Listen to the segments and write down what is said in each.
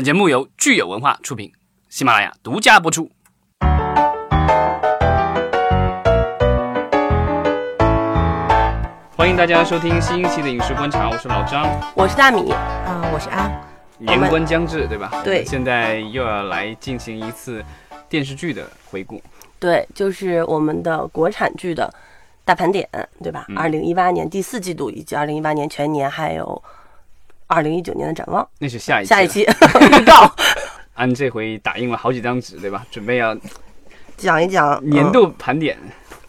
本节目由聚友文化出品，喜马拉雅独家播出。欢迎大家收听新一期的《影视观察》，我是老张，我是大米，啊、我是安。年关将至，对吧？对现在又要来进行一次电视剧的回顾。对，就是我们的国产剧的大盘点，对吧？二零一八年第四季度以及二零一八年全年，还有二零一九年的展望。那是下一期下一期 预告，安这回打印了好几张纸，对吧？准备要讲一讲年嗯度盘点。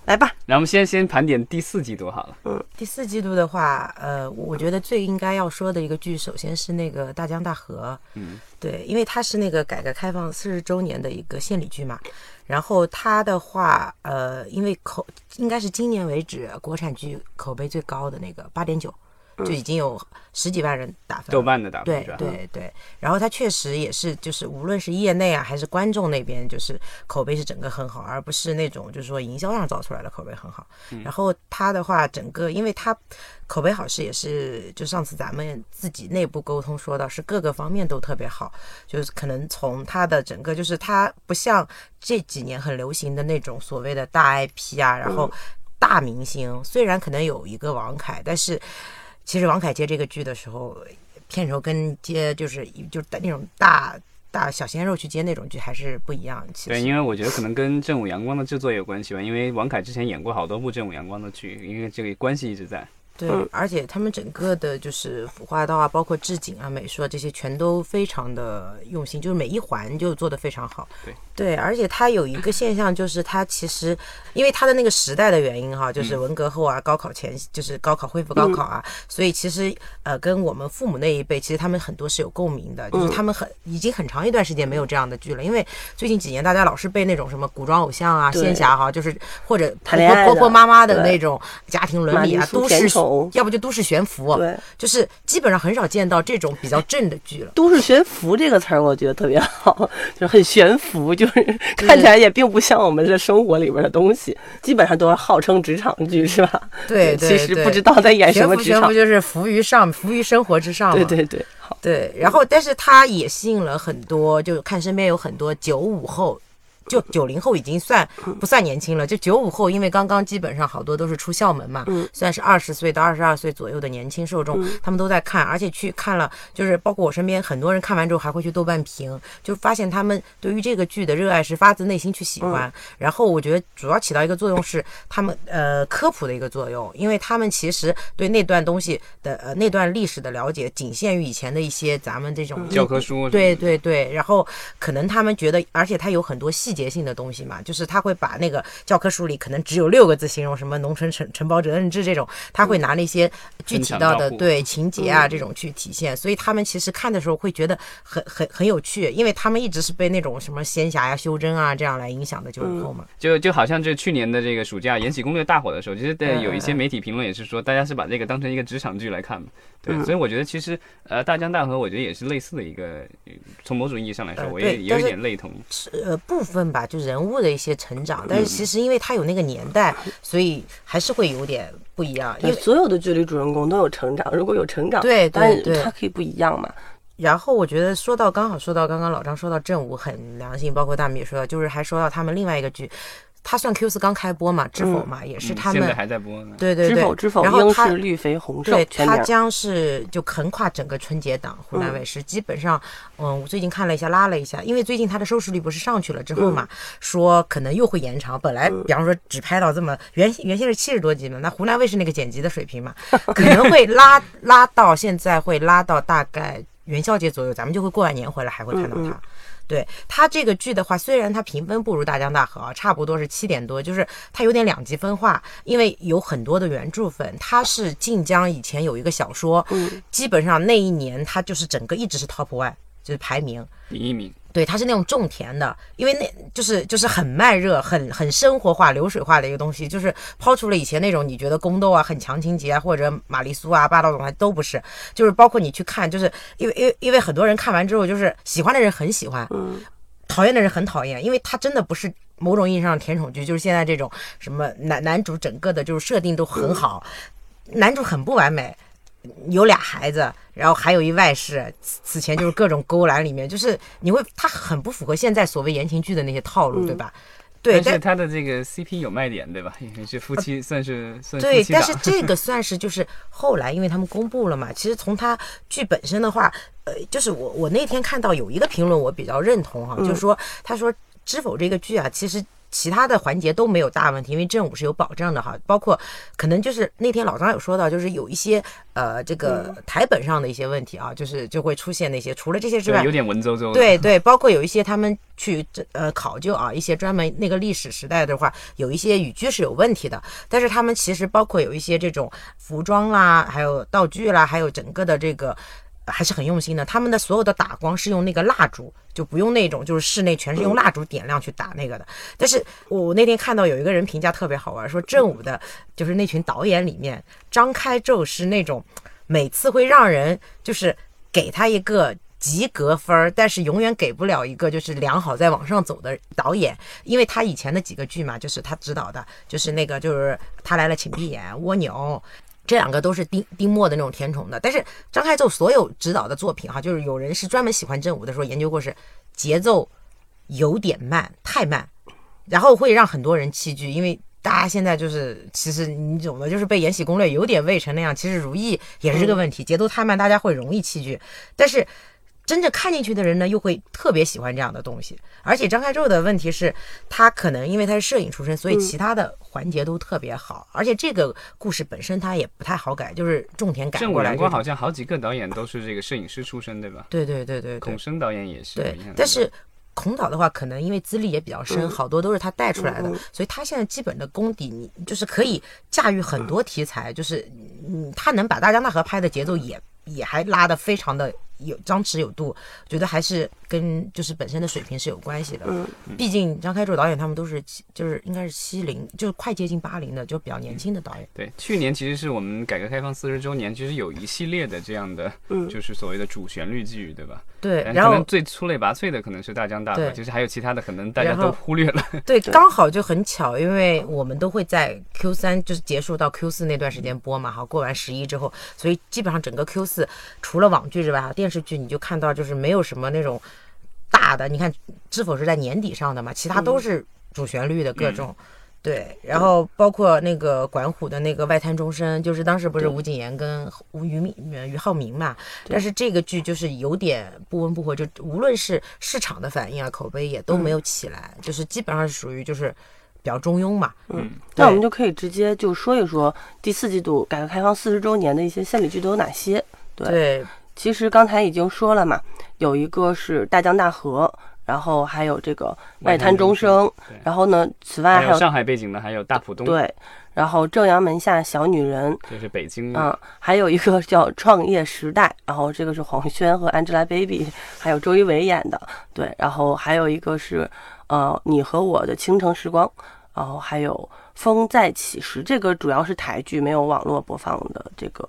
来吧。然后我们先先盘点第四季度好了。嗯第四季度的话，呃，我觉得最应该要说的一个剧，首先是那个《大江大河》。嗯，对，因为它是那个改革开放四十周年的一个献礼剧嘛。然后它的话，呃，因为口应该是今年为止国产剧口碑最高的那个八点九，就已经有十几万人打分。豆瓣的打分对？对对，然后它确实也是，就是无论是业内啊，还是观众那边，就是口碑是整个很好，而不是那种就是说营销上造出来的口碑很好。然后它的话，整个因为它口碑好是也是，就上次咱们自己内部沟通说到，是各个方面都特别好，就是可能从它的整个，就是它不像这几年很流行的那种所谓的大 IP 啊，然后大明星，虽然可能有一个王凯，但是其实王凯接这个剧的时候，片酬跟接就是就是那种大大小鲜肉去接那种剧还是不一样。其对，实因为我觉得可能跟正午阳光的制作也有关系吧，因为王凯之前演过好多部正午阳光的剧，因为这个关系一直在。对，而且他们整个的就是服化道啊，包括置景啊、美术啊这些，全都非常的用心，就是每一环就做得非常好。对对，而且它有一个现象，就是它其实因为它的那个时代的原因哈，就是文革后啊，高考前就是高考恢复高考啊，所以其实呃跟我们父母那一辈，其实他们很多是有共鸣的，就是他们很已经很长一段时间没有这样的剧了，因为最近几年大家老是被那种什么古装偶像啊、仙侠哈，就是或者婆婆婆妈妈的那种家庭伦理啊都市要不就都市悬浮，对，就是基本上很少见到这种比较正的剧了。都市悬浮这个词儿，我觉得特别好，就是很悬浮，就是 看起来也并不像我们这生活里边的东西，基本上都是号称职场剧，是吧？对对对 其实不知道在演什么职场悬浮悬浮。就是浮于上，浮于生活之上嘛。对对对，好，对，然后但是它也吸引了很多，就看身边有很多九五后。就九零后已经算不算年轻了，就九五后，因为刚刚基本上好多都是出校门嘛，算是二十岁到二十二岁左右的年轻受众，他们都在看，而且去看了，就是包括我身边很多人看完之后还会去豆瓣评，就发现他们对于这个剧的热爱是发自内心去喜欢。然后我觉得主要起到一个作用是他们呃科普的一个作用，因为他们其实对那段东西的呃那段历史的了解仅限于以前的一些咱们这种教科书对对对，然后可能他们觉得，而且它有很多细节性的东西嘛，就是他会把那个教科书里可能只有六个字形容什么农村承承包责任制这种，他会拿那些具体到的对情节啊这种去体现，所以他们其实看的时候会觉得很很很有趣，因为他们一直是被那种什么仙侠呀、修真啊这样来影响的九五后嘛。就就好像这去年的这个暑假《延禧攻略》大火的时候，其实对嗯有一些媒体评论也是说，大家是把这个当成一个职场剧来看嘛。对，嗯所以我觉得其实呃，《大江大河》我觉得也是类似的一个，呃从某种意义上来说，呃我也有一点类同。呃部分吧，就人物的一些成长，嗯但是其实因为他有那个年代，所以还是会有点不一样。因为所有的剧里主人公都有成长，如果有成长，对对但是对它可以不一样嘛。然后我觉得说到刚好说到刚刚老张说到正午很良心，包括大米也说到，就是还说到他们另外一个剧，它算 Q 四刚开播嘛，知否嘛，也是嗯他们、现在还在播呢。对对对，知否知否，然后它应是绿肥红瘦对，，全名。它将是就横跨整个春节档，湖南卫视、基本上，嗯，我最近看了一下，拉了一下，因为最近它的收视率不是上去了之后嘛，说可能又会延长。本来比方说只拍到这么原原先是七十多集嘛，那湖南卫视那个剪辑的水平嘛，可能会拉拉到现在会拉到大概元宵节左右，咱们就会过完年回来还会看到它。对它这个剧的话，虽然它评分不如《大江大河》啊，差不多是七点多，就是它有点两极分化，因为有很多的原著粉，它是晋江以前有一个小说，嗯基本上那一年它就是整个一直是 top one，就是排名。第一名，对，它是那种种田的，因为那就是就是很慢热、很很生活化、流水化的一个东西，就是抛除了以前那种你觉得宫斗啊、很强情节啊，或者玛丽苏啊、霸道总裁都不是，就是包括你去看，就是因为因为因为很多人看完之后，就是喜欢的人很喜欢，嗯讨厌的人很讨厌，因为它真的不是某种意义上的甜宠剧，就是现在这种什么男男主整个的就是设定都很好，男主很不完美。有俩孩子，然后还有一外室，此此前就是各种勾栏里面，就是你会他很不符合现在所谓言情剧的那些套路，对吧？对，但是他的这个 CP 有卖点，对吧？也是夫妻，算是算夫对，妻档但是这个算是就是后来，因为他们公布了嘛。其实从他剧本身的话，呃，就是我我那天看到有一个评论，我比较认同哈，就是说他说《知否》这个剧啊，其实。其他的环节都没有大问题，因为正午是有保障的哈，包括可能就是那天老张有说到，就是有一些呃这个台本上的一些问题啊，就是就会出现那些，除了这些之外，有点文绉绉。对对，包括有一些他们去这呃考究啊，一些专门那个历史时代的话，有一些语句是有问题的。但是他们其实包括有一些这种服装啦，还有道具啦，还有整个的这个。还是很用心的，他们的所有的打光是用那个蜡烛，就不用那种就是室内全是用蜡烛点亮去打那个的。但是我那天看到有一个人评价特别好玩，说正午的就是那群导演里面，张开宙是那种每次会让人就是给他一个及格分儿，但是永远给不了一个就是良好再往上走的导演，因为他以前的几个剧嘛，就是他指导的，就是那个就是他来了请闭眼、蜗牛。这两个都是丁丁墨的那种甜宠的，但是张开奏所有指导的作品哈，就是有人是专门喜欢正午的时候研究过，是节奏有点慢，太慢，然后会让很多人弃剧，因为大家现在就是其实你懂的，就是被《延禧攻略》有点喂成那样，其实《如懿》也是这个问题，节奏太慢，大家会容易弃剧，但是。真正看进去的人呢，又会特别喜欢这样的东西。而且张开宙的问题是，他可能因为他是摄影出身，所以其他的环节都特别好。而且这个故事本身他也不太好改，就是种田改正午过来这种。阳光好像好几个导演都是这个摄影师出身，对吧？对对对对对孔生导演也是。对但是孔导的话，可能因为资历也比较深，好多都是他带出来的，所以他现在基本的功底，你就是可以驾驭很多题材，就是嗯，他能把大江大河拍的节奏也也还拉得非常的有张弛有度，我觉得还是跟就是本身的水平是有关系的。嗯，毕竟张开宙导演他们都是七就是应该是七零，就是快接近八零的，就比较年轻的导演。对，去年其实是我们改革开放四十周年，其实有一系列的这样的，嗯 就是所谓的主旋律剧，对吧？对，嗯然后可能最出类拔萃的可能是大江大河，对其实还有其他的，可能大家都忽略了。对，刚好就很巧，因为我们都会在 Q 三就是结束到 Q 四那段时间播嘛，好，过完十一之后，所以基本上整个 Q 四除了网剧之外，哈，电视剧你就看到就是没有什么那种大的，你看《知否》是在年底上的嘛，其他都是主旋律的各种。对，然后包括那个管虎的那个《外滩钟声》，就是当时不是吴谨言跟吴于敏、呃俞灏明嘛，但是这个剧就是有点不温不火，就无论是市场的反应啊、口碑也都没有起来，就是基本上是属于就是比较中庸嘛。嗯，那我们就可以直接就说一说第四季度改革开放四十周年的一些献礼剧都有哪些。对，对其实刚才已经说了嘛，有一个是大江大河，然后还有这个外滩钟声，然后呢，此外还有上海背景的，还有大浦东，，对，然后正阳门下小女人，这是北京。嗯，还有一个叫《创业时代》，然后这个是黄轩和 Angelababy，还有周一围演的，对，然后还有一个是呃你和我的倾城时光，然后还有风再起时，这个主要是台剧，没有网络播放的这个。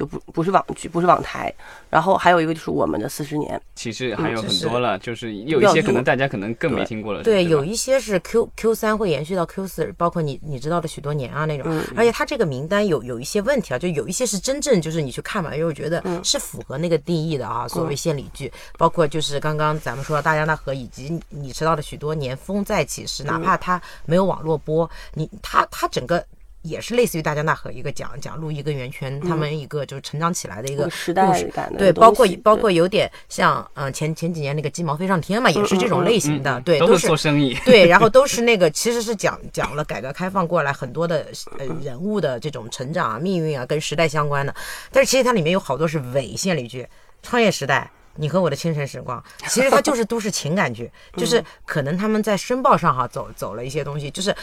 就不不是网剧，不是网台，然后还有一个就是我们的四十年，其实还有很多了，就是有一些可能大家可能更没听过了。对，吧有一些是 Q Q 三会延续到 Q 四，包括你你知道的许多年啊那种，嗯而且它这个名单有有一些问题啊，就有一些是真正就是你去看完以后觉得嗯是符合那个定义的啊，所谓献礼剧，包括就是刚刚咱们说的大江大河，以及你知道的许多年风再起时，哪怕它没有网络播，你它它整个。也是类似于大江大河一个讲讲陆毅跟袁泉他们一个就是成长起来的一个时代故事对，感的对包括包括有点像嗯、呃前前几年那个鸡毛飞上天嘛，也是这种类型的，对，都都是做生意。对，然后都是那个，其实是讲讲了改革开放过来很多的呃人物的这种成长啊、命运啊，跟时代相关的。但是其实它里面有好多是伪献礼剧，《创业时代》。你和我的清晨时光，其实它就是都市情感剧，就是可能他们在申报上哈走走了一些东西，就是，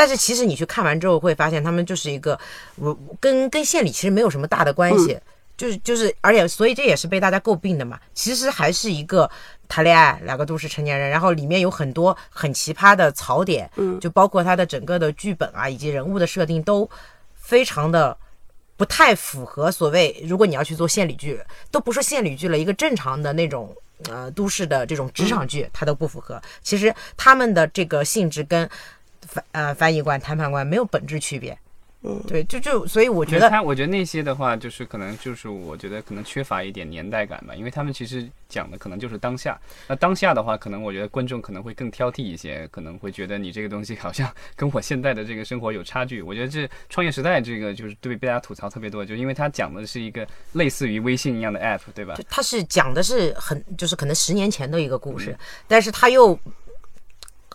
但是其实你去看完之后会发现，他们就是一个我跟跟献礼其实没有什么大的关系，就是就是，而且所以这也是被大家诟病的嘛。其实还是一个谈恋爱，两个都是成年人，然后里面有很多很奇葩的槽点，嗯就包括它的整个的剧本啊，以及人物的设定都非常的。不太符合所谓，如果你要去做献礼剧，都不是献礼剧了，一个正常的那种呃都市的这种职场剧，它都不符合。其实他们的这个性质跟翻呃翻译官、谈判官没有本质区别，嗯对，就就所以我我觉得他，我觉得那些的话，就是可能就是我觉得可能缺乏一点年代感吧，因为他们其实讲的可能就是当下。那当下的话，可能我觉得观众可能会更挑剔一些，可能会觉得你这个东西好像 跟我现在的这个生活有差距。我觉得这创业时代这个就是对被大家吐槽特别多，就因为它讲的是一个类似于微信一样的 app，对吧就？他是讲的是很就是可能十年前的一个故事，但是他又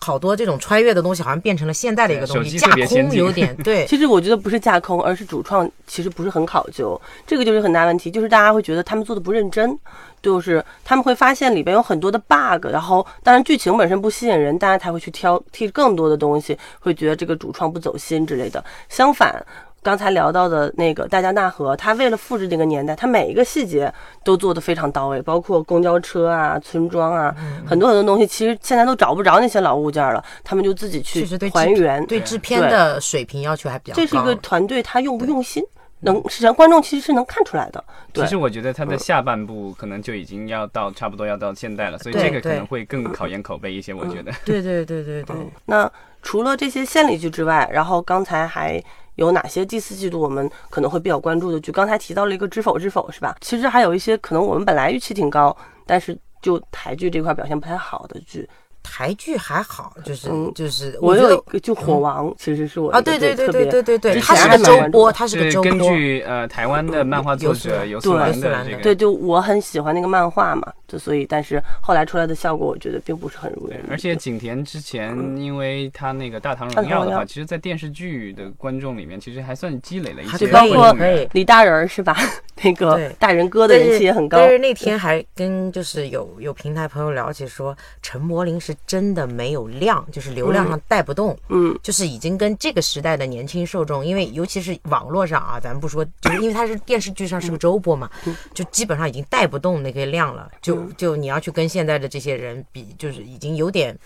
好多这种穿越的东西，好像变成了现代的一个东西，架空有点 对。其实我觉得不是架空，而是主创其实不是很考究，这个就是很大问题。就是大家会觉得他们做的不认真，就是他们会发现里边有很多的 bug，然后当然剧情本身不吸引人，大家才会去挑剔更多的东西，会觉得这个主创不走心之类的。相反。刚才聊到的那个大江大河，他为了复制这个年代，他每一个细节都做得非常到位，包括公交车啊、村庄啊，很多很多东西，其实现在都找不着那些老物件了，他们就自己去还原。对制片的水平要求还比较高。这是一个团队，他用不用心，能实际上观众其实是能看出来的。对其实我觉得它的下半部可能就已经要到差不多要到现代了，所以这个可能会更考验口碑一些。我觉得，对对对对对，那除了这些献礼剧之外，然后刚才还有哪些第四季度我们可能会比较关注的剧？刚才提到了一个《知否知否》，是吧？其实还有一些可能我们本来预期挺高，但是就台剧这块表现不太好的剧。台剧还好，就是嗯就是我觉得有一个就《火王》，其实是我啊，对对对对对对对，之它是个周播，的它是个周播。根据呃台湾的漫画作者游素对兰的的这个对，就我很喜欢那个漫画嘛，就所以但是后来出来的效果，我觉得并不是很如人意。而且景甜之前，因为他那个《大唐荣耀》的话，其实，在电视剧的观众里面，其实还算积累了一些就包括李大人儿是吧？那个大人哥的人气也很高。但是那天还跟就是有有平台朋友聊起说，陈柏霖是真的没有量，就是流量上带不动，嗯，就是已经跟这个时代的年轻受众，因为尤其是网络上啊，咱们不说，就是因为它是电视剧上是个周播嘛，就基本上已经带不动那个量了，就就你要去跟现在的这些人比，就是已经有点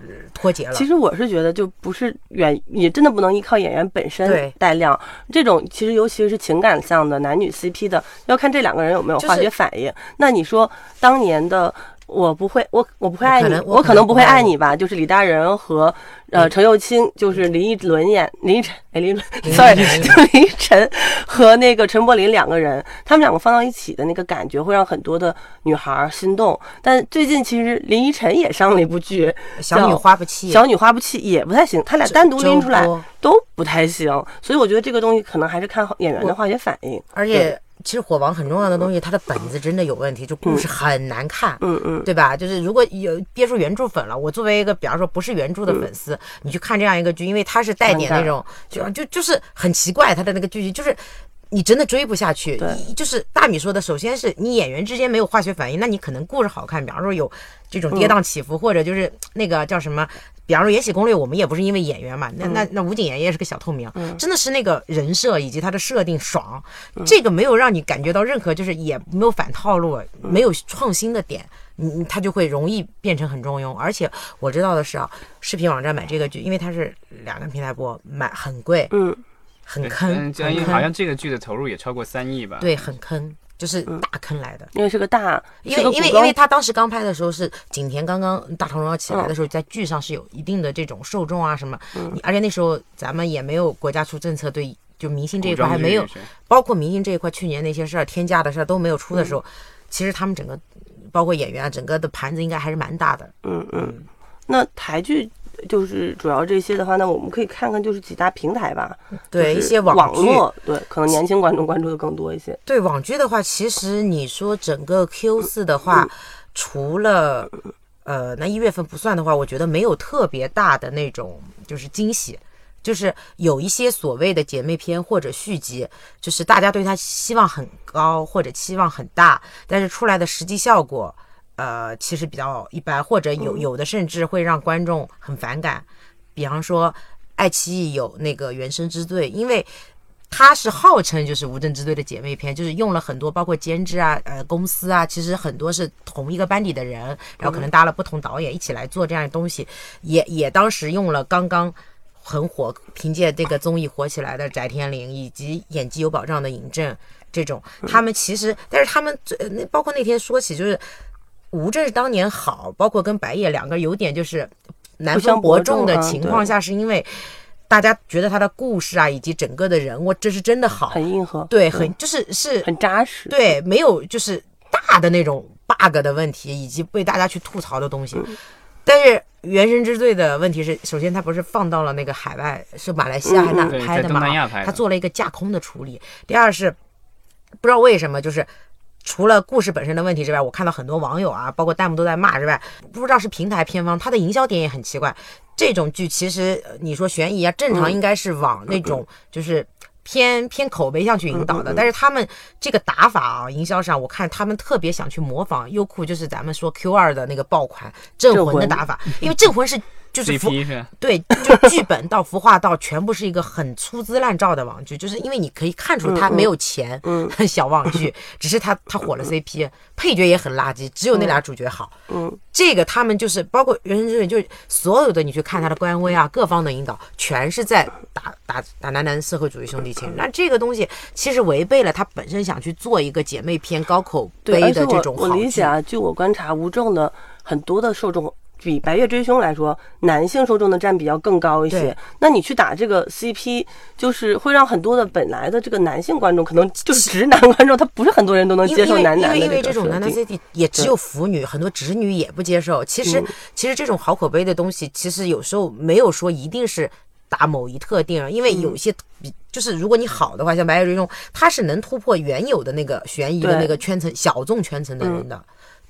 呃脱节了其。实我是觉得，就不是演，也真的不能依靠演员本身对带量。这种其实尤其是情感向的男女 CP 的，要看这两个人有没有化学反应。那你说当年的。我不会，我我不会爱你我可能，不会爱你吧。就是李大仁和呃陈幼卿，就是林依轮演林依晨，哎林依轮，sorry，林依 就林依晨和那个陈柏霖两个人，他们两个放到一起的那个感觉，会让很多的女孩儿心动。但最近其实林依晨也上了一部剧，小女花不弃，小女花不弃也不太行，他俩单独拎出来都不太行，所以我觉得这个东西可能还是看演员的化学反应。而且其实火王很重要的东西，它的本子真的有问题，就故事很难看。嗯嗯，对吧？就是如果有别说原著粉了，我作为一个比方说不是原著的粉丝，你去看这样一个剧，因为它是带点那种，就就就是很奇怪，它的那个剧情就是。你真的追不下去，就是大米说的，首先是你演员之间没有化学反应，那你可能故事好看，比方说有这种跌宕起伏，或者就是那个叫什么，比方说《延禧攻略》，我们也不是因为演员嘛，那那那吴谨言也是个小透明，真的是那个人设以及他的设定爽，这个没有让你感觉到任何就是也没有反套路，没有创新的点。你他就会容易变成很中庸，而且我知道的是啊，视频网站买这个剧，因为它是两个平台播，买很贵，嗯，很坑，嗯，这很坑，好像这个剧的投入也超过三亿吧？对，很坑，就是大坑来的。因为是个大，因为因为因为他当时刚拍的时候是景甜刚刚《大唐荣耀》起来的时候，在剧上是有一定的这种受众啊什么，你而且那时候咱们也没有国家出政策对就明星这一块还没有包括明星这一块，去年那些事儿、天价的事儿都没有出的时候，其实他们整个包括演员啊，整个的盘子应该还是蛮大的。嗯。嗯。那台剧就是主要这些的话，那我们可以看看就是几大平台吧，对就是一些网网络，对，可能年轻观众关注的更多一些。对网剧的话，其实你说整个 Q 四的话，除了呃那一月份不算的话，我觉得没有特别大的那种就是惊喜。就是有一些所谓的姐妹篇或者续集，就是大家对它希望很高或者期望很大，但是出来的实际效果，呃，其实比较一般，或者有有的甚至会让观众很反感。比方说，爱奇艺有那个《原生之队》，因为它是号称就是无证之罪的姐妹篇，就是用了很多包括监制啊、呃公司啊，其实很多是同一个班底的人，然后可能搭了不同导演一起来做这样的东西，也也当时用了刚刚很火，凭借这个综艺火起来的翟天临以及演技有保障的尹正这种，他们其实，但是他们最呃那包括那天说起就是。吴镇当年好，包括跟白夜两个有点就是难分伯伯仲仲的情况下，是因为大家觉得他的故事啊，以及整个的人物，这是真的好，很硬核，对，很就是是很扎实，对，没有就是大的那种 bug 的问题，以及被大家去吐槽的东西。但是《原神之罪》的问题是，首先它不是放到了那个海外，是马来西亚还是哪拍的嘛南亚拍？的它做了一个架空的处理。第二是不知道为什么，就是除了故事本身的问题之外，我看到很多网友啊，包括弹幕都在骂之外，不知道是平台偏方，它的营销点也很奇怪。这种剧其实呃你说悬疑啊，正常应该是往那种就是。偏偏口碑上去引导的，但是他们这个打法啊，营销上我看他们特别想去模仿优酷，就是咱们说 Q 二的那个爆款《镇魂》的打法，因为《镇魂》是就是服是对，就剧本到服化道全部是一个很粗制滥造的网剧，就是因为你可以看出他没有钱，嗯，小网剧，只是他他火了 CP，配角也很垃圾，只有那俩主角好，嗯，这个他们就是包括《人生之水》，就是所有的你去看他的官微啊，各方的引导，全是在打打打男男社会主义兄弟情，那这个东西其实违背了他本身想去做一个姐妹篇高口，碑的这种我理解。啊，据我观察，无证的很多的受众。比《白夜追凶》来说，男性受众的占比要更高一些。那你去打这个 CP，就是会让很多的本来的这个男性观众，可能就是直男观众，他不是很多人都能接受男男的因为因为这种男男 CP 也只有腐女，很多直女也不接受。其实、嗯其实这种好口碑的东西，其实有时候没有说一定是打某一特定，因为嗯有一些比。就是如果你好的话，像《白夜追凶》，它是能突破原有的那个悬疑的那个圈层、小众圈层的人的。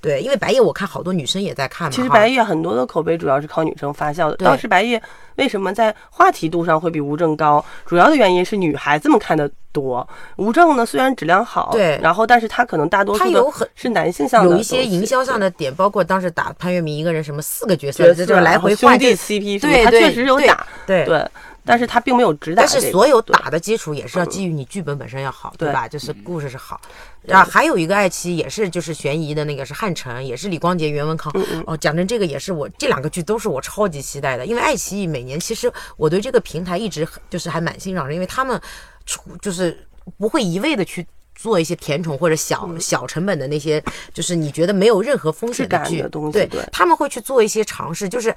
对，因为白夜我看好多女生也在看嘛。其实白夜很多的口碑主要是靠女生发酵的。当时白夜为什么在话题度上会比吴正高？主要的原因是女孩子们看的多。无证呢虽然质量好，对然后但是它可能大多数的它有很是男性向的有一些营销上的点，包括当时打潘粤明一个人什么四个角色，角色这这个来回兄弟 CP，对他确实有对打，对对，但是他并没有直打但这个。是所有打的基础也是要基于你剧本本身要好，对对吧？就是故事是好。然后还有一个爱奇艺也是就是悬疑的那个是汉城，也是李光洁、袁文康。哦，讲真，这个也是我这两个剧都是我超级期待的，因为爱奇艺每年其实我对这个平台一直就是还蛮欣赏的，因为他们出就是不会一味的去。做一些甜宠或者小小成本的那些，就是你觉得没有任何风险的剧的东西对对他们会去做一些尝试，就是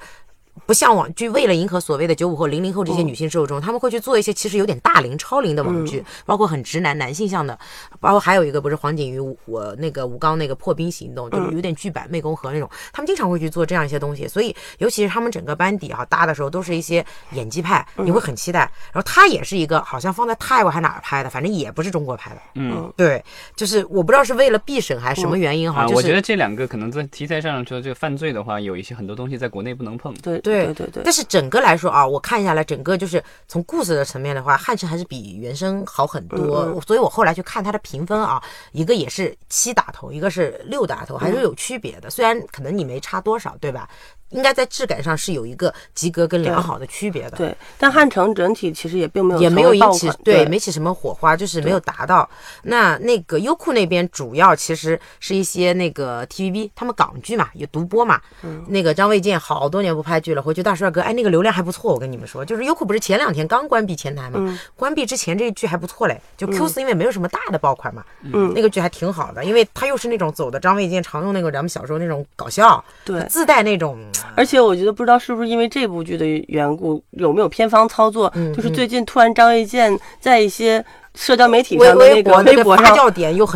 不像网剧，为了迎合所谓的九五后、零零后这些女性受众，他们会去做一些其实有点大龄、超龄的网剧，包括很直男、男性向的，包括还有一个不是黄景瑜我那个吴刚那个破冰行动，就是有点剧版湄公河那种，他们经常会去做这样一些东西，所以尤其是他们整个班底啊搭的时候，都是一些演技派，你会很期待。然后他也是一个好像放在泰国还哪儿拍的，反正也不是中国拍的，嗯。对，就是我不知道是为了避审还是什么原因哈，啊，就是我觉得这两个可能在题材上说这个犯罪的话，有一些很多东西在国内不能碰。对。对对对对，但是整个来说啊，我看下来，整个就是从故事的层面的话，汉城还是比原声好很多。所以我后来去看它的评分啊，一个也是七打头，一个是六打头，还是有区别的。虽然可能你没差多少，对吧？应该在质感上是有一个及格跟良好的区别的。对，但汉城整体其实也并没有也没有引起款对没起什么火花，就是没有达到。那那个优酷那边主要其实是一些那个 TVB 他们港剧嘛，有独播嘛。嗯那个张卫健好多年不拍剧了，回去大帅哥，哎，那个流量还不错。我跟你们说，就是优酷不是前两天刚关闭前台嘛，嗯关闭之前这个剧还不错嘞。就 Q 四因为没有什么大的爆款嘛，嗯那个剧还挺好的，因为他又是那种走的张卫健常用那个咱们小时候那种搞笑，对自带那种而且我觉得不知道是不是因为这部剧的缘故，有没有偏方操作，嗯就是最近突然张卫健在一些社交媒体上的那个博微博上，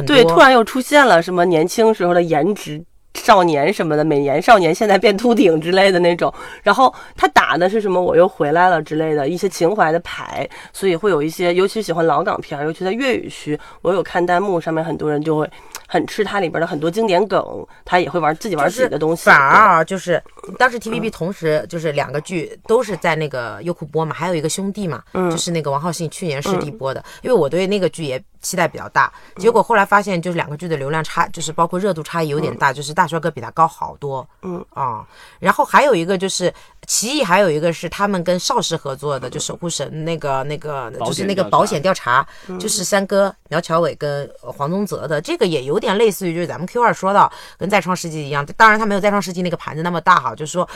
对，突然又出现了什么年轻时候的颜值。少年什么的，美颜少年现在变秃顶之类的那种，然后他打的是什么我又回来了之类的一些情怀的牌，所以会有一些，尤其喜欢老港片，尤其在粤语区，我有看弹幕上面很多人就会很吃它里边的很多经典梗，他也会玩自己玩自己的东西，反而啊，就是当时嗯 TVB 同时就是两个剧都是在那个优酷播嘛，还有一个兄弟嘛，嗯。就是那个王浩信去年试地播的，因为我对那个剧也期待比较大，结果后来发现就是两个剧的流量差，就是包括热度差异有点大，就是大帅哥比他高好多，嗯。啊，然后还有一个就是奇异，还有一个是他们跟邵氏合作的，就守护神那个那个就是那个保险调查，就是三哥苗侨伟跟呃黄宗泽的，这个也有点类似于就是咱们 Q 二说到跟再创世纪一样，当然他没有再创世纪那个盘子那么大哈，就是说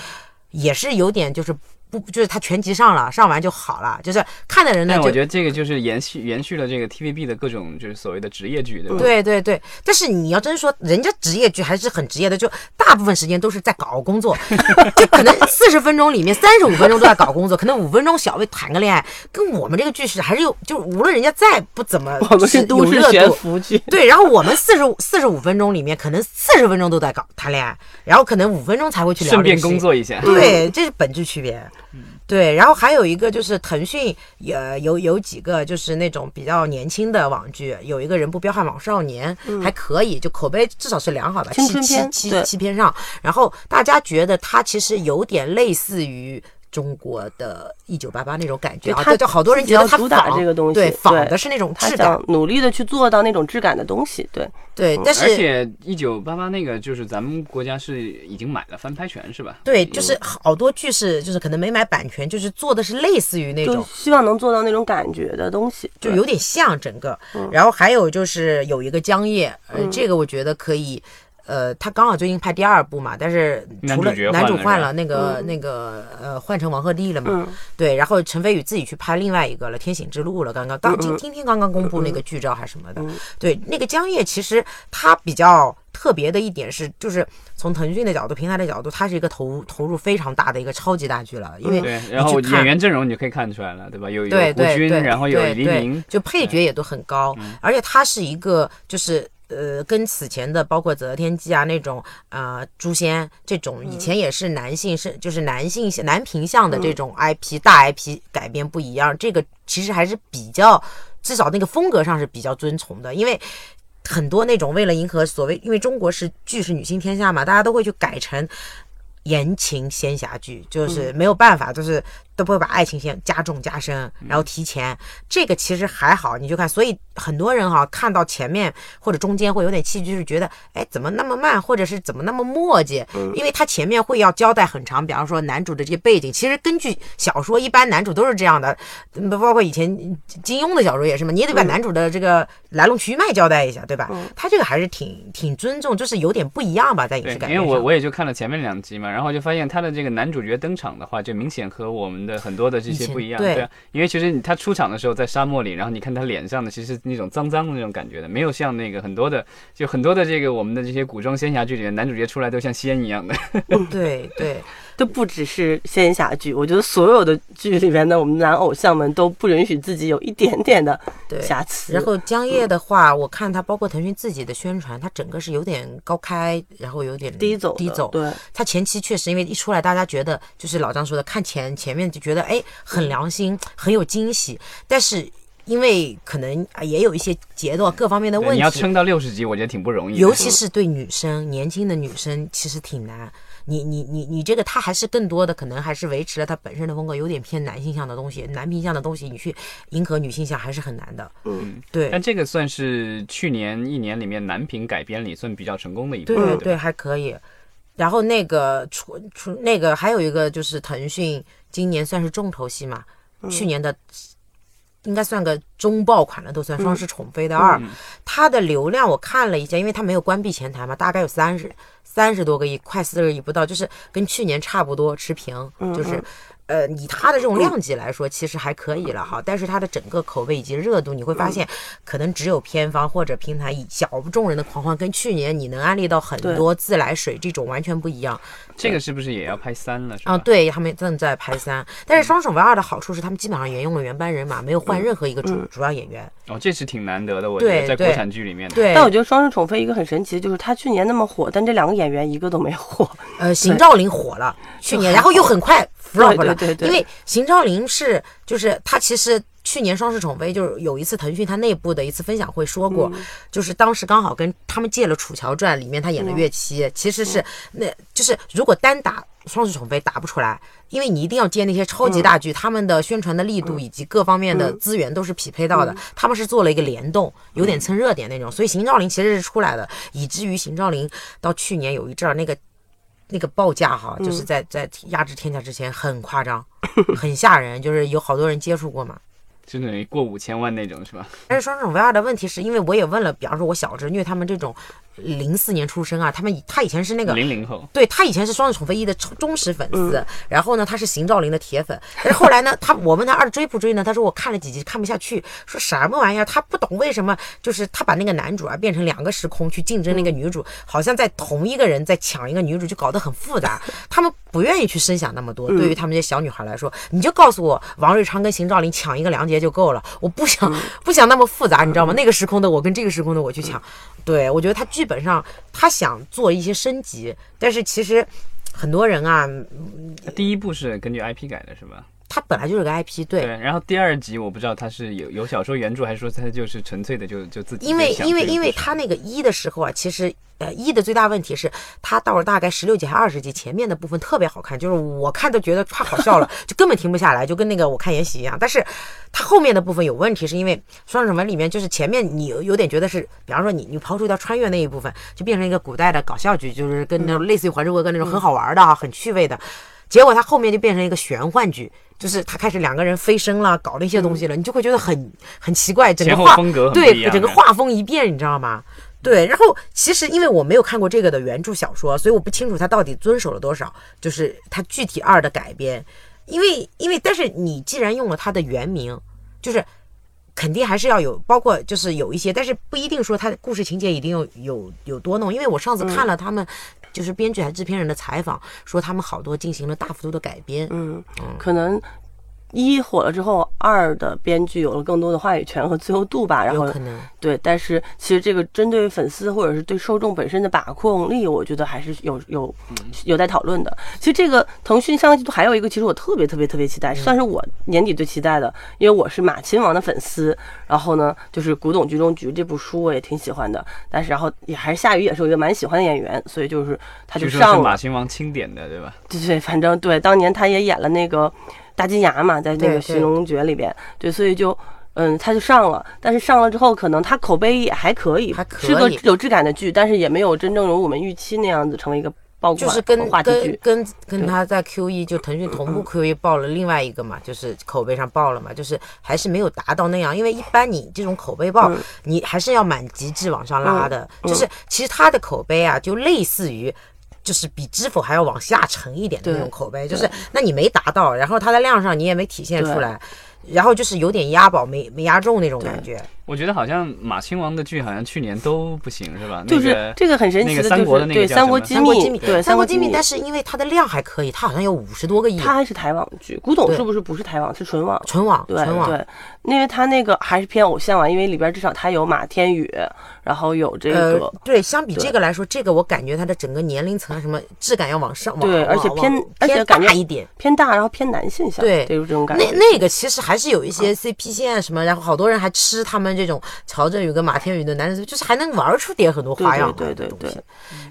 也是有点就是不就是他全集上了，上完就好了，就是看的人呢但我觉得这个就是延续延续了这个 TVB 的各种就是所谓的职业剧，对吧？对对对，但是你要真说人家职业剧还是很职业的，就大部分时间都是在搞工作，就可能四十分钟里面三十五分钟都在搞工作，可能五分钟小薇谈个恋爱，跟我们这个剧是还是有，就无论人家再不怎么，我们是都市悬浮剧，对，然后我们四十五四十五分钟里面，可能四十分钟都在搞谈恋爱，然后可能五分钟才会去聊顺便工作一下。对，这是本质区别。对，然后还有一个就是腾讯也有有几个就是那种比较年轻的网剧，有一个人不彪悍网少年、还可以，就口碑至少是良好的，七七七七偏上。然后大家觉得它其实有点类似于。中国的《一九八八》那种感觉啊，他，就好多人觉得他打仿这个东西对，仿的是那种他质感，努力的去做到那种质感的东西，对，对，但是而且一九八八那个就是咱们国家是已经买了翻拍权是吧？对，就是好多剧是就是可能没买版权，就是做的是类似于那就种希望能做到那种感觉的东西，就有点像整个。嗯然后还有就是有一个江夜，呃，这个我觉得可以。呃，他刚好最近拍第二部嘛，但是除了男主换换了那个、那个呃换成王鹤棣了嘛，嗯。对，然后陈飞宇自己去拍另外一个了，《天醒之路》了，刚刚刚今嗯今天刚刚公布那个剧照还是什么的，对，那个江夜其实他比较特别的一点是，就是从腾讯的角度、平台的角度，它是一个投投入非常大的一个超级大剧了，因为对，然后演员阵容你就可以看出来了，对吧？有有对胡军，对。对，然后有黎明，就配角也都很高，而且它是一个就是。呃，跟此前的包括《择天记》啊那种啊、呃诛仙这种，以前也是男性是就是男性男频向的这种 IP、大 IP 改编不一样，这个其实还是比较至少那个风格上是比较遵从的，因为很多那种为了迎合所谓，因为中国是剧是女性天下嘛，大家都会去改成言情仙侠剧，就是没有办法，就是都不会把爱情线加重加深，然后提前。这个其实还好，你就看，所以很多人哈看到前面或者中间会有点气，就是觉得哎怎么那么慢，或者是怎么那么磨叽，因为他前面会要交代很长，比方说男主的这些背景，其实根据小说一般男主都是这样的，嗯包括以前金庸的小说也是嘛，你也得把男主的这个来龙去脉交代一下，对吧？他这个还是挺挺尊重，就是有点不一样吧，在影对视，改编上。因为我我也就看了前面两集嘛，然后就发现他的这个男主角登场的话，就明显和我们的很多的这些不一样，对啊，因为其实他出场的时候在沙漠里，然后你看他脸上的其实那种脏脏的那种感觉的，没有像那个很多的就很多的这个我们的这些古装仙侠剧里面，男主角出来都像仙一样的，对 对，都不只是仙侠剧，我觉得所有的剧里面的我们男偶像们都不允许自己有一点点的对瑕疵。然后江夜的话，我看他包括腾讯自己的宣传，他整个是有点高开，然后有点低走低走。对，他前期确实因为一出来，大家觉得就是老张说的，看前前面就觉得哎很良心，很有惊喜，但是因为可能啊也有一些节奏各方面的问题，你要撑到六十集，我觉得挺不容易的，尤其是对女生，年轻的女生其实挺难。你你你你这个，他还是更多的可能还是维持了他本身的风格，有点偏男性向的东西，男频向的东西，你去迎合女性向还是很难的。嗯，对但这个算是去年一年里面男频改编里算比较成功的一部，对对对，还可以。然后那个除除那个还有一个就是腾讯今年算是重头戏嘛，去年的应该算个中爆款了，都算《双世宠妃》的二，它的流量我看了一下，因为它没有关闭前台嘛，大概有三十三十多个亿，快四十亿不到，就是跟去年差不多持平，就是。呃，以它的这种量级来说，其实还可以了哈。但是它的整个口碑以及热度，你会发现，可能只有片方或者平台以小众人的狂欢，跟去年你能安利到很多自来水这种完全不一样这个是不是也要拍三了？是吧？啊。对他们正在拍三，但是《双手为二》的好处是，他们基本上沿用了原班人马，没有换任何一个主主要演员。哦，这是挺难得的，我觉得在国产剧里面。对，但我觉得《双生宠妃》一个很神奇的就是他去年那么火，但这两个演员一个都没火。呃，邢兆林火了，去年，然后又很快 flop 了，对对对因为邢昭林是就是他其实。去年双世宠妃就是有一次腾讯他内部的一次分享会说过，就是当时刚好跟他们借了《楚乔传》里面他演了岳七，其实是那就是如果单打双世宠妃打不出来，因为你一定要接那些超级大剧，他们的宣传的力度以及各方面的资源都是匹配到的，他们是做了一个联动，有点蹭热点那种，所以邢兆林其实是出来的，以至于邢兆林到去年有一阵儿那个。那个报价哈，就是在在压制天价之前很夸张，很吓人，就是有好多人接触过嘛。就等于过五千万那种是吧？但是双生 V 二的问题是因为我也问了，比方说我小侄女他们这种零四年出生啊，他们以他以前是那个零零后，对他以前是《双子宠妃一》的忠忠实粉丝，然后呢，他是邢兆林的铁粉，但是后来呢，他我问他二追不追呢？他说我看了几集看不下去，说什么玩意儿？他不懂为什么，就是他把那个男主啊变成两个时空去竞争那个女主，好像在同一个人在抢一个女主，就搞得很复杂。他们不愿意去深想那么多，对于他们这些小女孩来说，你就告诉我王瑞昌跟邢兆林抢一个梁洁就够了，我不想 不想那么复杂，你知道吗？那个时空的我跟这个时空的我去抢，对我觉得他剧本上他想做一些升级，但是其实很多人啊，第一部是根据 IP 改的是吧？他本来就是个 IP，对。对，然后第二集我不知道它是有有小说原著，还是说它就是纯粹的就就自己因为因为因为它那个一的时候啊，其实呃一的最大问题是，它到了大概十六集还二十集前面的部分特别好看，就是我看都觉得太好笑了，就根本停不下来，就跟那个我看延禧一样。但是它后面的部分有问题，是因为《双生门》里面就是前面你有有点觉得是，比方说你你刨除掉穿越那一部分，就变成一个古代的搞笑剧，就是跟那种类似于《还珠格格》那种很好玩的啊，很趣味的。结果他后面就变成一个玄幻剧，就是他开始两个人飞升了，搞那些东西了，你就会觉得很很奇怪，整个画风格对整个画风一变，你知道吗？对，然后其实因为我没有看过这个的原著小说，所以我不清楚他到底遵守了多少，就是他具体二的改编。因为因为但是你既然用了他的原名，就是肯定还是要有，包括就是有一些，但是不一定说他的故事情节一定有有有多弄。因为我上次看了他们就是编剧还是制片人的采访，说他们好多进行了大幅度的改编。嗯，可能一火了之后，二的编剧有了更多的话语权和自由度吧，然后可能对，但是其实这个针对粉丝或者是对受众本身的把控力，我觉得还是有有有待讨论的。其实这个腾讯上个季度还有一个，其实我特别特别特别期待，算是我年底最期待的，因为我是马亲王的粉丝。然后呢，就是《古董局中局》这部书我也挺喜欢的，但是然后也还是夏雨也是我一个蛮喜欢的演员，所以就是他就上了。马亲王钦点的，对吧？对对，反正对，当年他也演了那个大金牙嘛，在那个《寻龙诀》里边，对，所以就。嗯，他就上了，但是上了之后，可能他口碑也还可以，还可以是个有质感的剧，但是也没有真正如我们预期那样子成为一个爆款就是跟话题剧。跟跟跟他在 Q 一就腾讯同步 Q 一爆了另外一个嘛，就是口碑上爆了嘛，就是还是没有达到那样，因为一般你这种口碑爆，你还是要满极致往上拉的，就是其实他的口碑啊，就类似于。就是比知否还要往下沉一点的那种口碑，就是那你没达到，然后它的量上你也没体现出来，然后就是有点押宝没没押中那种感觉。我觉得好像马亲王的剧好像去年都不行，是吧？就是那个这个很神奇那个的，三国的那个就是对《叫什么三国机密三国机密》，对《三国机密，》，但是因为它的量还可以，它好像有五十多个亿，它还是台网剧，古董是不是不是台网，是纯网？纯网对纯网。对，因为它那个还是偏偶像啊，因为里边至少它有马天宇，然后有这个呃，对，相比这个来说，这个我感觉它的整个年龄层啊什么质感要往上，往对而且偏而且大一点。偏大，然后偏男性向，对就是这种感觉。那那个其实还是有一些 CP 线啊什么，然后好多人还吃他们这种乔振宇跟马天宇的男人，就是还能玩出点很多花样对对对。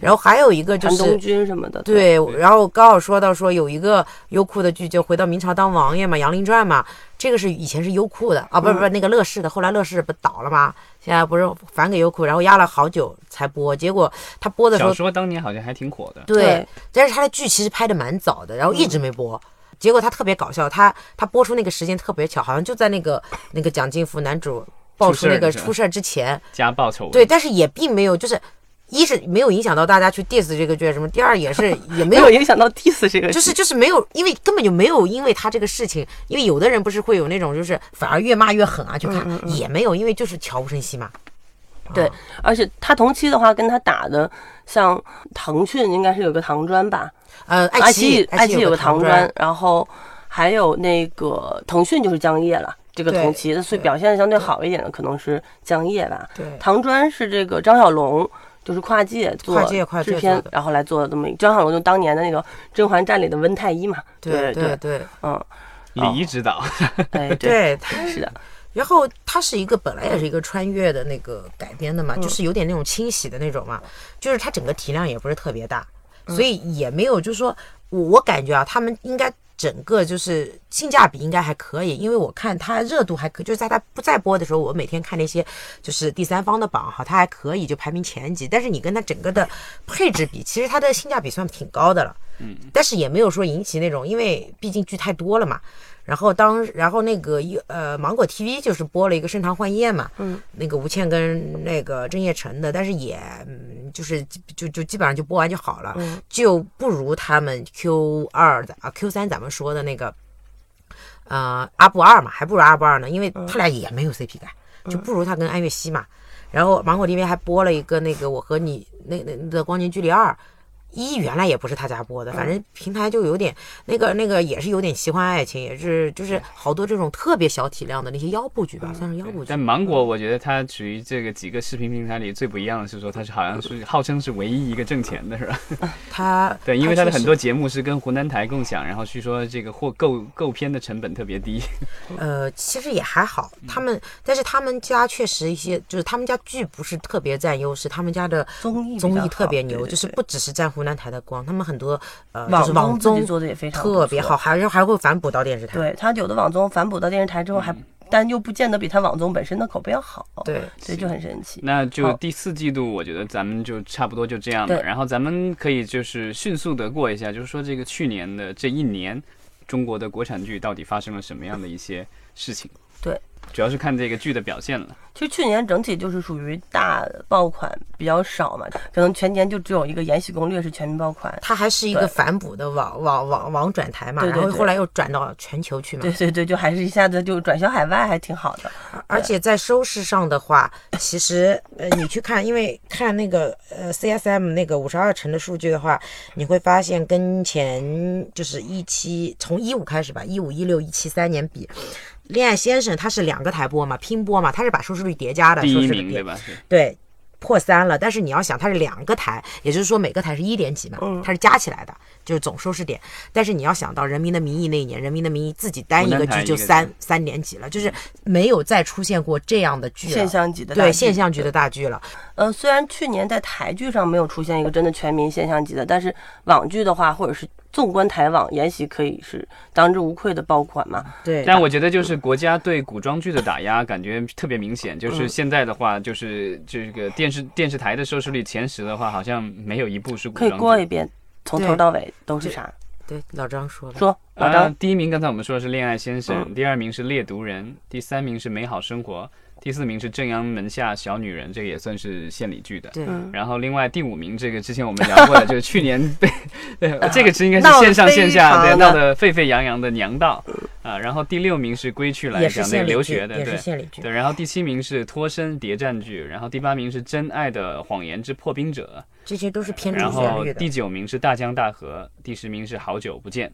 然后还有一个就韩东是。君什么的，对，然后刚好说到说有一个优酷的剧，就回到明朝当王爷嘛，《杨凌传》嘛，这个是以前是优酷的啊，不是不是那个乐视的，后来乐视不倒了吗？现在不是返给优酷，然后压了好久才播，结果他播的时候小说当年好像还挺火的。对对，但是他的剧其实拍的蛮早的，然后一直没播。结果他特别搞笑，他他播出那个时间特别巧，好像就在那个那个蒋劲夫男主爆出那个出事儿是吧出事儿之前，家暴丑闻，对，但是也并没有就是。一是没有影响到大家去 diss 这个剧什么，第二也是 也没没有有影响到 diss 这个剧，就是就是没有，因为根本就没有因为他这个事情，因为有的人不是会有那种就是反而越骂越狠啊，去看、也没有，因为就是悄无声息嘛。对，而且他同期的话跟他打的，像腾讯应该是有个唐砖吧，呃，爱奇艺爱奇艺有个唐专专，，然后还有那个腾讯就是江夜了。这个同期的，所以表现相对好一点的可能是江夜吧。对唐砖是这个张小龙，就是跨界做跨界跨界制片，然后来做的这么。张小龙就当年的那个《甄嬛传》里的温太医嘛。对对，对，嗯，礼仪指导，哎，对，是的，然后它是一个本来也是一个穿越的那个改编的嘛，就是有点那种清洗的那种嘛，就是它整个体量也不是特别大，所以也没有就是说我我感觉啊，他们应该整个就是性价比应该还可以，因为我看它热度还可，就是在它不在播的时候，我每天看那些就是第三方的榜哈，它还可以就排名前几，但是你跟它整个的配置比，其实它的性价比算挺高的了。嗯，但是也没有说引起那种，因为毕竟剧太多了嘛。然后当然后那个一呃芒果 TV 就是播了一个《盛唐幻夜》嘛，嗯，那个吴倩跟那个郑业成的，但是也嗯就是就就基本上就播完就好了，嗯就不如他们 Q 二的啊 Q 三咱们说的那个呃阿布二嘛，还不如阿布二呢，因为他俩也没有 CP 感，就不如他跟安悦熙嘛。然后芒果 TV 还播了一个那个我和你那那的光年距离二。一原来也不是他家播的，反正平台就有点那个那个也是有点奇幻爱情，也是就是好多这种特别小体量的那些腰部剧吧，算是腰部剧但。芒果，我觉得它属于这个几个视频平台里最不一样的是说，它是好像是号称是唯一一个挣钱的，是吧？它对，因为它的很多节目是跟湖南台共享，然后据说这个或购购片的成本特别低。呃，其实也还好，他们但是他们家确实一些就是他们家剧不是特别占优势，他们家的综艺综艺特别牛，对对对就是不只是占湖南台的光，他们很多呃网就是网综做的也非常特别好，还是还会反哺到电视台。对他有的网综反哺到电视台之后还，但又不见得比他网综本身的口碑要好。对，所以就很神奇。那就第四季度，我觉得咱们就差不多就这样了。然后咱们可以就是迅速的过一下，就是说这个去年的这一年，中国的国产剧到底发生了什么样的一些事情？对，主要是看这个剧的表现了。其实去年整体就是属于大爆款比较少嘛，可能全年就只有一个《延禧攻略》是全民爆款。它还是一个反哺的网网网网转台嘛，对对对然后后来又转到全球去嘛对。对对，就还是一下子就转销海外，还挺好的。而且在收视上的话，其实呃，你去看，因为看那个呃 CSM 那个五十二城的数据的话，你会发现跟前就是一七从一五开始吧，一五一六一七三年比，《恋爱先生》它是两个台播嘛，拼播嘛，它是把收视率叠加的，第收视率叠一名对吧？对，破三了。但是你要想，它是两个台，也就是说每个台是一点几嘛，嗯它是加起来的，就是总收视点。但是你要想到《人民的名义》那一年，《人民的名义》自己单一个剧就三三点几了，就是没有再出现过这样的剧了现象级的大对现象级的大剧了。呃，虽然去年在台剧上没有出现一个真的全民现象级的，但是网剧的话，或者是纵观台网，《延禧》可以是当之无愧的爆款嘛。对，但我觉得就是国家对古装剧的打压，感觉特别明显。嗯就是现在的话，就是这个电视电视台的收视率前十的话，好像没有一部是古可以。过一遍，从头到尾都是啥？对老张说了，说老呃张，，第一名刚才我们说的是《恋爱先生》，嗯第二名是《猎毒人》，第三名是《美好生活》，第四名是《正阳门下小女人》，这个也算是献礼剧的。对，嗯，然后另外第五名，这个之前我们聊过的，就是去年 被，对，这个是应该是线上线下对非常的闹得沸沸扬扬的《娘道》啊，然后第六名是《归去来也》，是讲那个留学的，对献礼剧。对，然后第七名是《脱身谍战剧》，然后第八名是《真爱的谎言之破冰者这些都是偏》，然主旋律的。后第九名是《大江大河》，第十名是《好久不见》。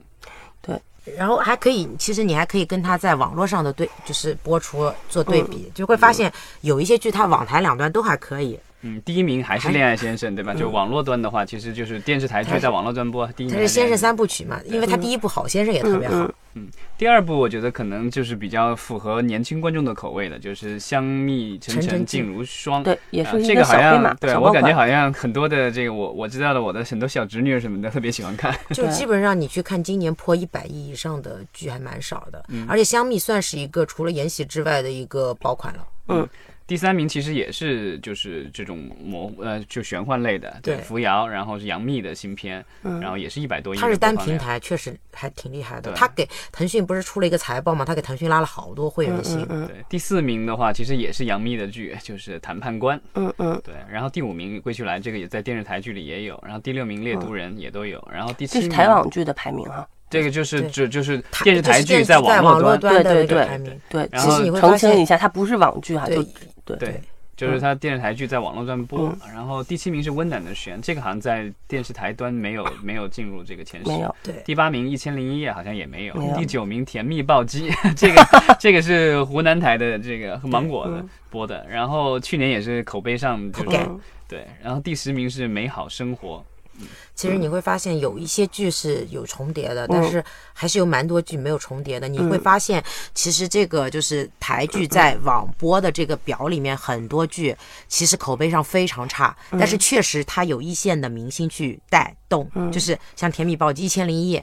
然后还可以，其实你还可以跟他在网络上的对，就是播出做对比，就会发现有一些剧它网台两端都还可以，嗯，第一名还是《恋爱先生》，对吧？就网络端的话，其实就是电视台剧在网络端播，第一名它是先生。三部曲嘛，因为它第一部好先生也特别好，嗯第二部我觉得可能就是比较符合年轻观众的口味的，就是香蜜沉沉烬如霜。对，也啊是一这个好像小黑马，对我感觉。好像很多的这个我我知道的，我的很多小侄女什么的特别喜欢看。就基本上你去看今年破一百亿以上的剧还蛮少的，嗯而且香蜜算是一个除了延禧之外的一个爆款了。第三名其实也是就是这种魔呃就玄幻类的，对扶摇，然后是杨幂的新片，嗯然后也是一百多亿。它是单平。台，确实还挺厉害的。对他给腾讯不是出了一个财报嘛，他给腾讯拉了好多会员星。嗯对，第四名的话，其实也是杨幂的剧，就是《谈判官》。嗯嗯，对，然后第五名《归去来》这个也在电视台剧里也有，然后第六名《猎毒人》也都有，然后第七这名是台网剧的排名哈。这个就是对就就是电视台剧在网络端，端的对排名。对，然后其实你会发现，澄清一下，它不是网剧哈，对就对对，就是它电视台剧在网络端播。然后第七名是《温暖的弦》，这个好像在电视台端没有没有进入这个前十。没有。对，第八名《一千零一夜》好像也没有。没有第九名《甜蜜暴击》，这个这个是湖南台的这个芒果的嗯播的。然后去年也是口碑上就是嗯对。然后第十名是《美好生活其实你会发现有一些剧是有重叠的，但是还是有蛮多剧没有重叠的。你会发现，其实这个就是台剧在网播的这个表里面，很多剧其实口碑上非常差，但是确实它有一线的明星去带动，就是像《甜蜜暴击》《一千零一夜》。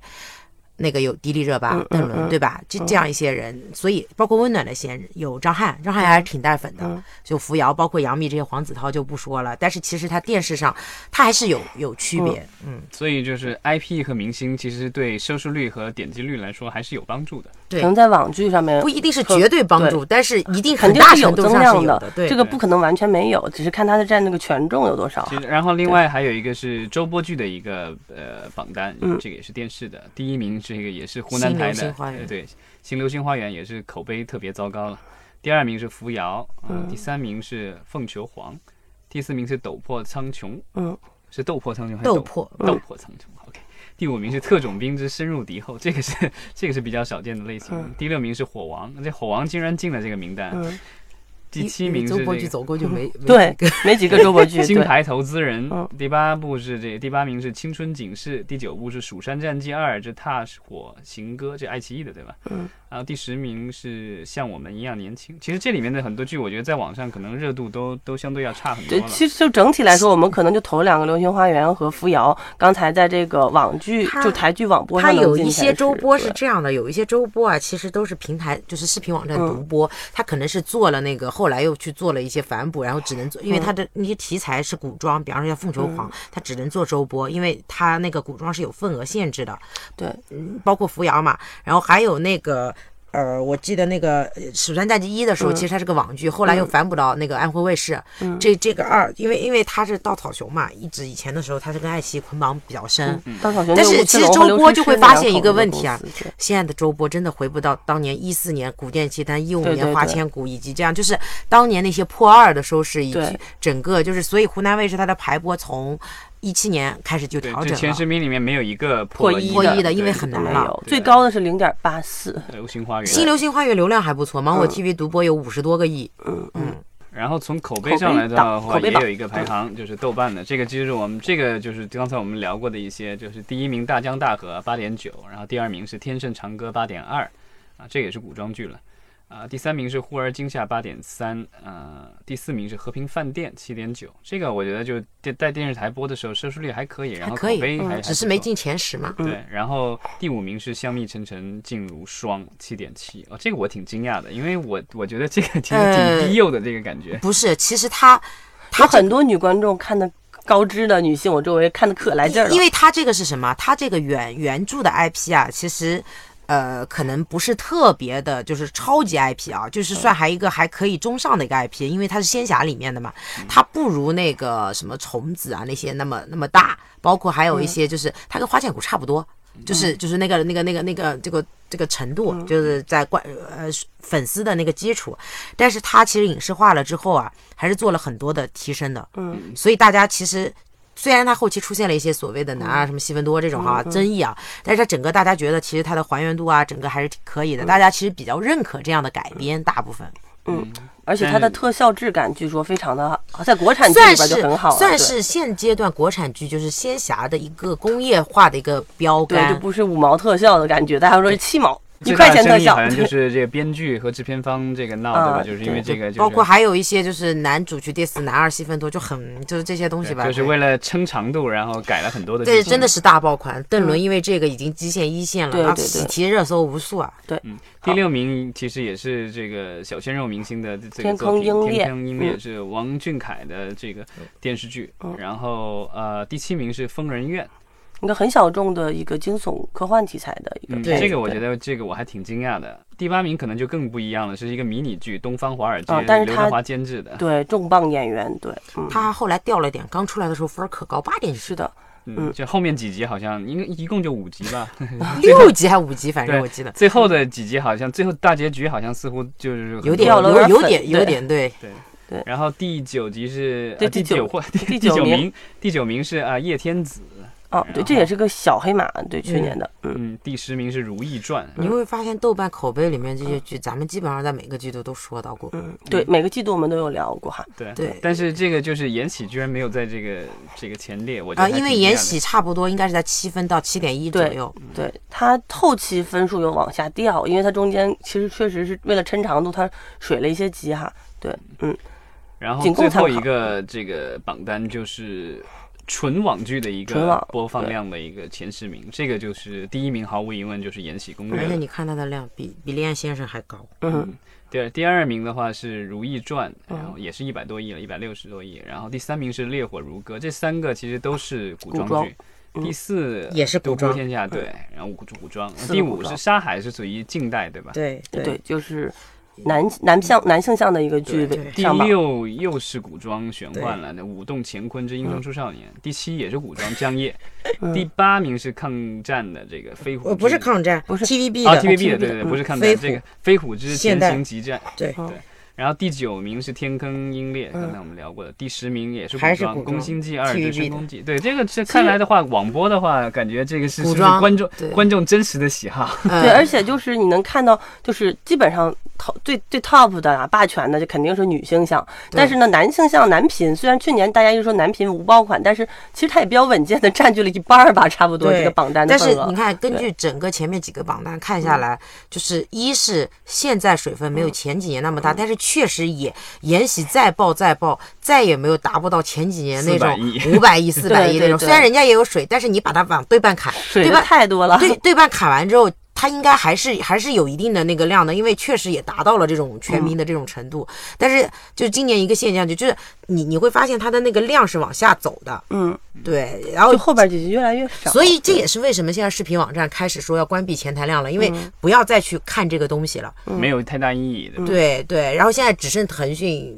那个有迪丽热巴嗯、邓嗯嗯伦，对吧？就这样一些人，所以包括温暖的仙人有张翰，张翰还是挺带粉的嗯。就扶摇，包括杨幂这些黄子韬就不说了，但是其实他电视上他还是有有区别，嗯，所以就是 IP 和明星其实对收视率和点击率来说还是有帮助的。对可能在网剧上面不一定是绝对帮助，但是一定很肯定是有大程度上增量是有的，对，这个不可能完全没有，只是看他的占那个权重有多少其。实，然后另外还有一个是周播剧的一个呃榜单，嗯这个也是电视的，第一名这个也是湖南台的对，新流星花园也是口碑特别糟糕了。第二名是扶摇，第三名是凤求凰，第四名是斗破苍穹，嗯，是斗破苍穹还是斗破斗破苍穹？OK。第五名是特种兵之深入敌后，这个是这个是比较少见的类型。嗯第六名是火王，这火王竟然进了这个名单。嗯，第七名是周播这个剧走过就没 没对，没几个周播剧，金牌投资人嗯，第八部是这第八名是《青春警示》，第九部是《蜀山战记二》，这踏火行歌，这爱奇艺的对吧？嗯。然后第十名是《像我们一样年轻》。其实这里面的很多剧，我觉得在网上可能热度都都相对要差很多对，其实就整体来说，我们可能就投两个《流星花园》和《扶摇》。刚才在这个网剧，就台剧网播它有一些周播是这样的，有一些周播啊，其实都是平台，就是视频网站嗯独播，它可能是做了那个，后来又去做了一些反哺，然后只能做，因为他的那些题材是古装，比方说像《凤求凰》，他只能做周播，因为他那个古装是有份额限制的，对，嗯，包括扶摇嘛，然后还有那个。呃，我记得那个呃《蜀山战记一》的时候，嗯。其实它是个网剧，后来又反哺到那个安徽卫视。这这个二，因为因为它是稻草熊嘛，一直以前的时候它是跟爱奇艺捆绑比较深。稻草熊但是其实周播就会发现一个问题啊现在的周播真的回不到当年一四年古剑奇谭、一五年花千骨，以及这样，就是当年那些破二的收视，以及整个就是，所以湖南卫视它的排播从一七年开始就，调整了这前十。名里面没有一个破一破一的因为很难了最高的是零点八四。流星花园。新流星花园流量还不错，芒果嗯 TV 独播有五十多个亿。嗯嗯，然后从口碑上来的话，也有一个排行，就是豆瓣的。这个就是我们这个就是刚才我们聊过的一些，就是第一名《大江大河》八点九，然后第二名是《天盛长歌》八点二，啊，这个也是古装剧了。啊，第三名是《忽而惊吓》八点三，呃，第四名是《和平饭店》七点九。这个我觉得就电在电视台播的时候收视率还可以，然后口还可以碑还、嗯还只是没进前十嘛。对，然后第五名是香蜜沉沉烬如霜，七点七。哦，这个我挺惊讶的，因为我我觉得这个其实呃挺低幼的这个感觉。不是，其实它有它很多女观众看的高知的女性，我周围看的可来劲儿了。因为它这个是什么？它这个原原著的 IP 啊，其实。呃，可能不是特别的，就是超级 IP 啊，就是算还一个还可以中上的一个 IP，因为它是仙侠里面的嘛，它不如那个什么虫子啊那些那么那么大，包括还有一些就是它跟花千骨差不多，就是就是那个那个那个那个这个这个程度，就是在观呃粉丝的那个基础，但是它其实影视化了之后啊，还是做了很多的提升的，嗯，所以大家其实。虽然它后期出现了一些所谓的男二什么戏份多这种哈、争议啊，但是它整个大家觉得其实它的还原度啊，整个还是挺可以的，大家其实比较认可这样的改编，大部分。嗯而且它的特效质感据说非常的好，在国产剧里边就很好算是现阶段国产剧就是仙侠的一个工业化的一个标杆对，就。不是五毛特效的感觉，大家说是七毛，一块钱特效好，像就是这个编剧和制片方这个闹，对吧？啊就是因为这个，包括还有一些就是男主去 diss 男二戏份多，就很就是这些东西吧。就是为了撑长度，然后改了很多的剧对，真的是大爆款。邓伦因为这个已经基线一线了，喜提热搜无数啊。对第六名其实也是这个小鲜肉明星的这个天作品《坑鹰猎天坑鹰猎》嗯是王俊凯的这个电视剧嗯，然后呃第七名是《疯人院》，一个很小众的一个惊悚科幻题材的一个嗯，片子，这个我觉得这个我还挺惊讶的。第八名可能就更不一样了，是一个迷你剧《东方华尔街啊》，但是它刘德华监制的。对重磅演员，对，嗯，他后来掉了点，刚出来的时候分儿可高，八点是的，嗯，就后面几集好像应该一共就五集吧，六集还五集，反正我记得最后的几集好像最后大结局好像似乎就是有点有点有点粉点有对对。然后第九集是第第九或第 第九名名，第九名是啊叶天子，哦，对，这也是个小黑马，对，去年的，嗯，嗯，第十名是《如懿传》，你会发现豆瓣口碑里面这些剧，咱们基本上在每个季度都说到过。嗯，对，每个季度我们都有聊过哈，对对但是这个就是《延禧》居然没有在这个这个前列，我觉啊，得还因为延禧差不多应该是在七分到七点一左对右。对，它后期分数有往下掉，因为它中间其实确实是为了抻长度，它水了一些集哈，对，嗯，然后最后一个这个榜单就是纯网剧的一个播放量的一个前十名，这个就是第一名，毫无疑问就是《延禧攻略而》且。你看它的量比比《恋爱先生》还高。嗯，第二，第二名的话是《如懿传》，然嗯后也是一百多亿了，一百六十多亿。然后第三名是《烈火如歌》，这三个其实都是古装剧。第四也是古装天下，对，然后古古装。第五是《沙海》，是属于近代，对吧？对对，就是男男向男性向的一个剧对第。六又是古装玄幻了，那《舞动乾坤之英雄出少年》。第七也是古装江夜。第八名是抗战的这个飞虎不是抗战，不是 TVB 啊的 TVB 的对对，嗯不是抗战，这个飞虎之前现代行急战。对嗯然后第九名是天坑鹰猎，刚才我们聊过的。第十名也是古装宫心计二之 TVB 深宫记》。对，这个这看来的话，网播的话，感觉这个是是不是古装观众观众真实的喜好。呃对，而且就是你能看到，就是基本上 top 最最 top 的啊，霸权的，就肯定是女性向。但是呢，男性向男频，虽然去年大家一直说男频无爆款，但是其实它也比较稳健的占据了一半儿吧，差不多这个榜单的份额。但是你看，根据整个前面几个榜单看下来，就是一是现在水分没有前几年那么大，但是确实也延禧再爆再爆，再也没有达不到前几年那种五百亿、四百亿那种。虽然人家也有水，但是你把它往对半砍，水对吧？太多了。对对半砍完之后，它应该还是还是有一定的那个量的，因为确实也达到了这种全民的这种程度。但是就是今年一个现象，就就是你你会发现它的那个量是往下走的，嗯，对，然后就后边几集越来越少。所以这也是为什么现在视频网站开始说要关闭前台量了，因为不要再去看这个东西了。没有太大意义的。对对，然后现在只剩腾讯，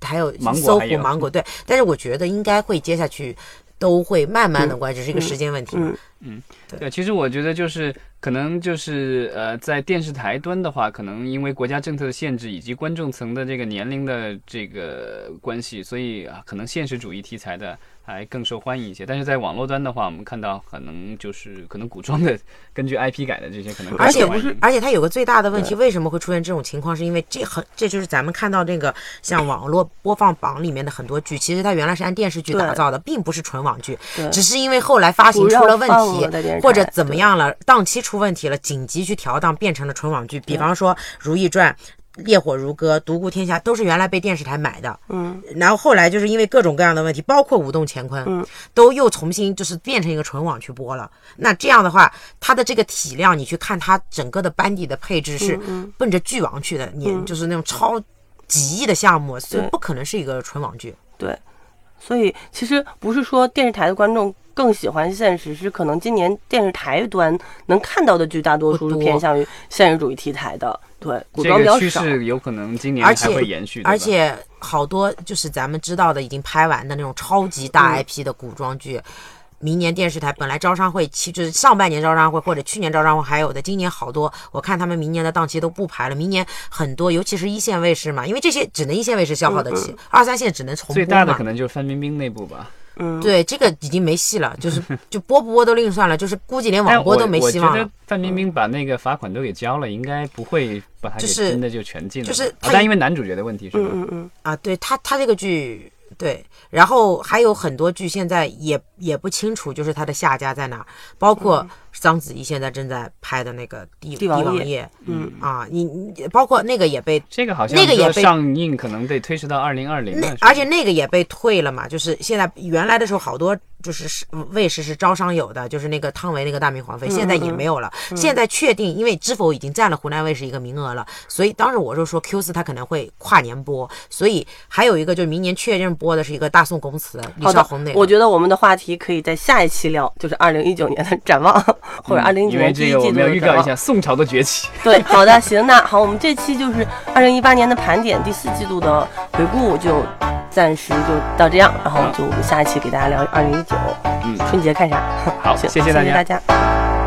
还有芒果搜还有狐、芒果，对。但是我觉得应该会接下去都会慢慢的关，只是一个时间问题。嗯对，其实我觉得就是可能就是呃，在电视台端的话，可能因为国家政策的限制以及观众层的这个年龄的这个关系，所以啊，可能现实主义题材的还更受欢迎一些。但是在网络端的话，我们看到可能就是可能古装的根据 IP 改的这些可能更而且不是而且它有个最大的问题，为什么会出现这种情况？是因为这很，这就是咱们看到这个像网络播放榜里面的很多剧，其实它原来是按电视剧打造的，并不是纯网剧，对只是因为后来发行出了问题或者怎么样了，档期出问题了，紧急去调档，变成了纯网剧。比方说《如懿传》。烈火如歌、独孤天下都是原来被电视台买的，嗯，然后后来就是因为各种各样的问题，包括舞动乾坤，嗯，都又重新就是变成一个纯网去播了。那这样的话，它的这个体量，你去看它整个的班底的配置是奔着剧王去的，你就是那种超几亿的项目，所以不可能是一个纯网剧。对，所以其实不是说电视台的观众更喜欢现实，是可能今年电视台端能看到的剧大多数是偏向于现实主义题材的，对，古这装比较少。个趋势有可能今年还会延续，而且好多就是咱们知道的已经拍完的那种超级大嗯 IP 的古装剧。明年电视台本来招商会期就是上半年招商会或者去年招商会还有的，今年好多我看他们明年的档期都不排了。明年很多，尤其是一线卫视嘛，因为这些只能一线卫视消耗得起，二三线只能重播嘛最大的可能就是范冰冰那部吧。嗯，对，这个已经没戏了，就是 就播不播都另算了，就是估计连网播都没希望了我觉得。范冰冰把那个罚款都给交了，应该不会把它给就是真的就全禁了吧。就是但因为男主角的问题是吧？嗯嗯啊，对他他这个剧对，然后还有很多剧现在也也不清楚，就是他的下家在哪，包括章子怡现在正在拍的那个帝帝王夜夜，嗯啊，你你包括那个也被。这个好像那个也被上映可能得推迟到二零二零年，而且那个也被退了嘛，就是现在原来的时候好多就是是卫视是招商有的，就是那个汤唯那个大明皇妃，现在也没有了。现在确定，因为知否已经占了湖南卫视一个名额了，所以当时我就说 Q 四它可能会跨年播，所以还有一个就是明年确认播的是一个大宋宫词李好的少红那，个。我觉得我们的话题可以在下一期聊，就是二零一九年的展望，或者二零一九年第一季度这个我们要的展望。预告一下宋朝的崛起。对，好的，行，那好，我们这期就是二零一八年的盘点，第四季度的回顾就暂时就到这样，然后就我们下一期给大家聊二零一九嗯，春节看啥。好，谢谢大家谢谢大。家。